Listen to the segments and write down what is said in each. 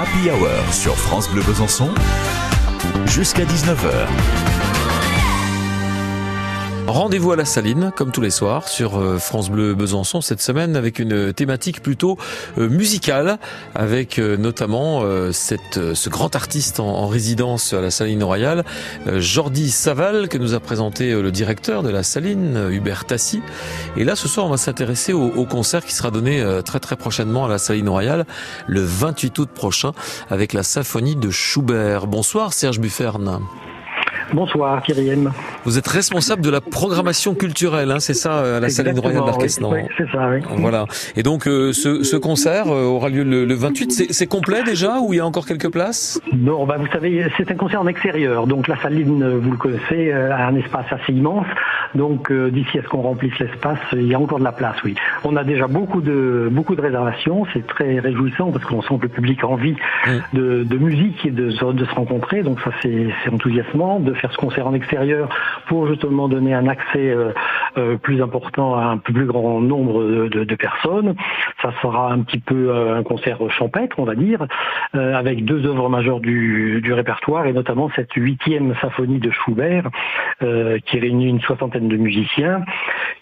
Happy Hour sur France Bleu Besançon jusqu'à 19h. Rendez-vous à la Saline, comme tous les soirs, sur euh, France Bleu Besançon cette semaine avec une thématique plutôt euh, musicale, avec euh, notamment cette, ce grand artiste en, résidence à la Saline Royale, Jordi Saval, que nous a présenté le directeur de la Saline, Hubert Tassi. Et là, ce soir, on va s'intéresser au, au, concert qui sera donné très très prochainement à la Saline Royale, le 28 août prochain, avec la symphonie de Schubert. Bonsoir Serge Bufferne. Bonsoir, Kyriam. Vous êtes responsable de la programmation culturelle, hein, c'est ça, à la Salle Royale d'Arquesnan oui, c'est ça, oui. Voilà. Et donc, euh, ce, ce, concert euh, aura lieu le, le 28. C'est complet déjà ou il y a encore quelques places? Non, bah, vous savez, c'est un concert en extérieur. Donc, la saline, vous le connaissez, euh, a un espace assez immense. Donc, d'ici à ce qu'on remplisse l'espace, il y a encore de la place, oui. On a déjà beaucoup de beaucoup de réservations. C'est très réjouissant parce qu'on sent que le public a envie mmh. de, de, musique et de, de se rencontrer. Donc, ça, c'est enthousiasmant. De faire ce concert en extérieur pour justement donner un accès euh, plus important à un plus grand nombre de, de, personnes. Ça sera un petit peu euh, un concert champêtre, on va dire, avec deux œuvres majeures du, du, répertoire et notamment cette huitième symphonie de Schubert qui réunit une soixantaine de musiciens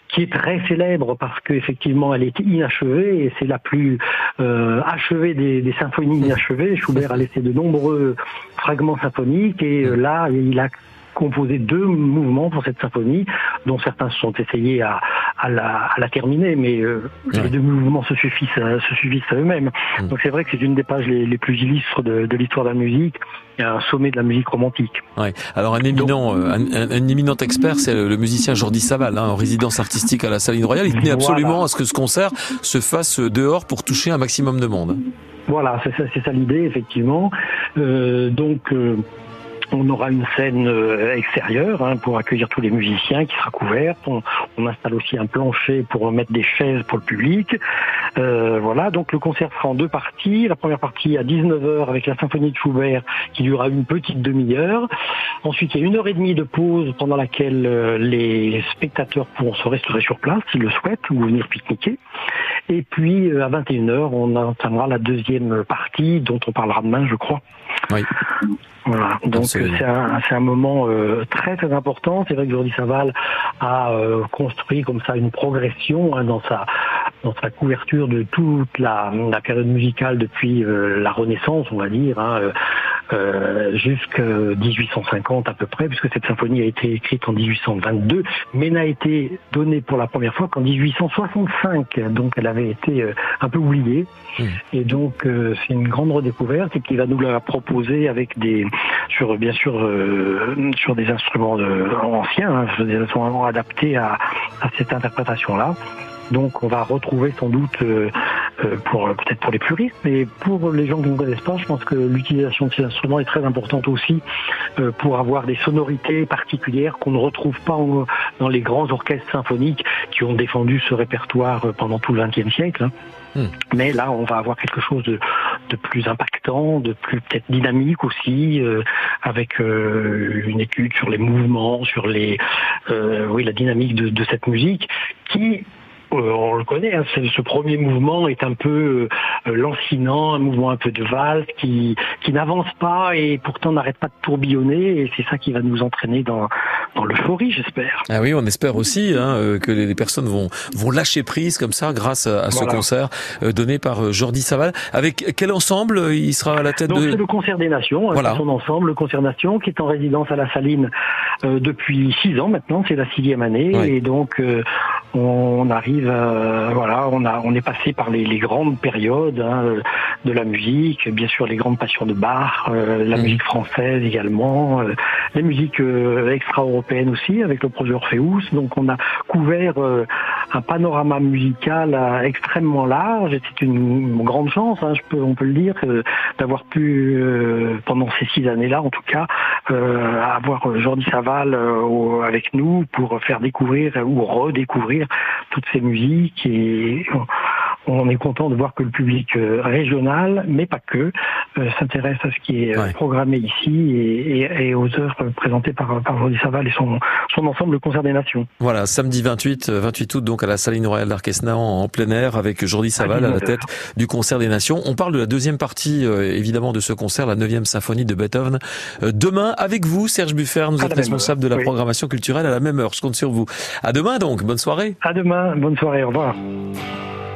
qui est très célèbre parce qu'effectivement elle est inachevée et c'est la plus euh, achevée des, des, symphonies inachevées. Schubert a laissé de nombreux fragments symphoniques et là il a composé deux mouvements pour cette symphonie, dont certains se sont essayés à, à, la, à la, terminer, mais euh, les deux mouvements se suffisent, se suffisent à eux-mêmes. Mm. Donc c'est vrai que c'est une des pages les, les plus illustres de, de l'histoire de la musique, et un sommet de la musique romantique. Ouais. Alors un éminent, euh, un, un, éminent expert, c'est le, musicien Jordi Saval, hein, en résidence artistique à la Saline Royale. Il tenait absolument à ce que ce concert se fasse dehors pour toucher un maximum de monde. Voilà, c'est ça, ça l'idée effectivement. Euh, donc euh, on aura une scène euh, extérieure hein, pour accueillir tous les musiciens qui sera couverte. On, installe aussi un plancher pour mettre des chaises pour le public. Euh, voilà, donc le concert sera en deux parties. La première partie à 19h avec la symphonie de Schubert qui durera une petite demi-heure. Ensuite, il y a une heure et demie de pause pendant laquelle euh, les spectateurs pourront se restaurer sur place s'ils le souhaitent ou venir pique-niquer. Et puis à 21h, on entamera la deuxième partie dont on parlera demain, je crois. Oui. Voilà. Donc c'est un, un, moment euh, très très important. C'est vrai que Jordi Saval a euh, construit comme ça une progression hein, dans sa dans sa couverture de toute la, la période musicale depuis euh, la Renaissance, on va dire. Hein, euh, jusqu'à 1850 à peu près, puisque cette symphonie a été écrite en 1822, mais n'a été donnée pour la première fois qu'en 1865. Donc elle avait été euh, un peu oubliée. Mmh. Et donc euh, c'est une grande redécouverte et qui va nous la proposer avec des sur bien sûr euh, sur des instruments de, anciens, hein, vraiment adaptés à, à cette interprétation là. Donc on va retrouver sans doute, euh, euh, pour peut-être pour les puristes, mais pour les gens qui ne connaissent pas, je pense que l'utilisation de ces instruments est très importante aussi euh, pour avoir des sonorités particulières qu'on ne retrouve pas dans les grands orchestres symphoniques qui ont défendu ce répertoire pendant tout le XXe siècle. Hein. Hmm. Mais là, on va avoir quelque chose de, de plus impactant, de plus peut-être dynamique aussi, avec une étude sur les mouvements, sur les, oui, la dynamique de, de cette musique, qui euh, on le connaît, hein, ce premier mouvement est un peu euh, lancinant, un mouvement un peu de valse qui, qui n'avance pas et pourtant n'arrête pas de tourbillonner et c'est ça qui va nous entraîner dans, dans l'euphorie, j'espère. Ah oui, on espère aussi hein, euh, que les personnes vont, vont lâcher prise comme ça grâce à, ce concert donné par Jordi Saval. Avec quel ensemble il sera à la tête Donc, de... C'est le concert des Nations, hein, voilà. son ensemble, le concert Nation qui est en résidence à la Saline depuis six ans maintenant, c'est la sixième année et donc on arrive, voilà, on a, on est passé par les, les grandes périodes hein, de la musique, bien sûr les grandes passions de Bach, euh, la mmh. musique française également, euh, les musiques euh, extra-européennes aussi avec le projet Orpheus. Donc on a couvert un panorama musical extrêmement large et c'est une, grande chance, hein, je peux, on peut le dire, d'avoir pu pendant ces six années-là, en tout cas, avoir Jordi Saval avec nous pour faire découvrir ou redécouvrir toutes ces musiques et on est content de voir que le public régional, mais pas que, s'intéresse à ce qui est programmé ici et, aux œuvres présentées par, par Jordi Saval et son, son ensemble le concert des nations. Voilà, samedi 28, 28 août, donc à la Saline Royale d'Arquesnan en plein air avec Jordi Saval à, la tête du concert des nations. On parle de la deuxième partie, évidemment, de ce concert, la 9e symphonie de Beethoven. demain, avec vous, Serge Buffer, nous êtes responsable de la programmation culturelle à la même heure. Je compte sur vous. À demain donc, bonne soirée. À demain, bonne soirée, au revoir.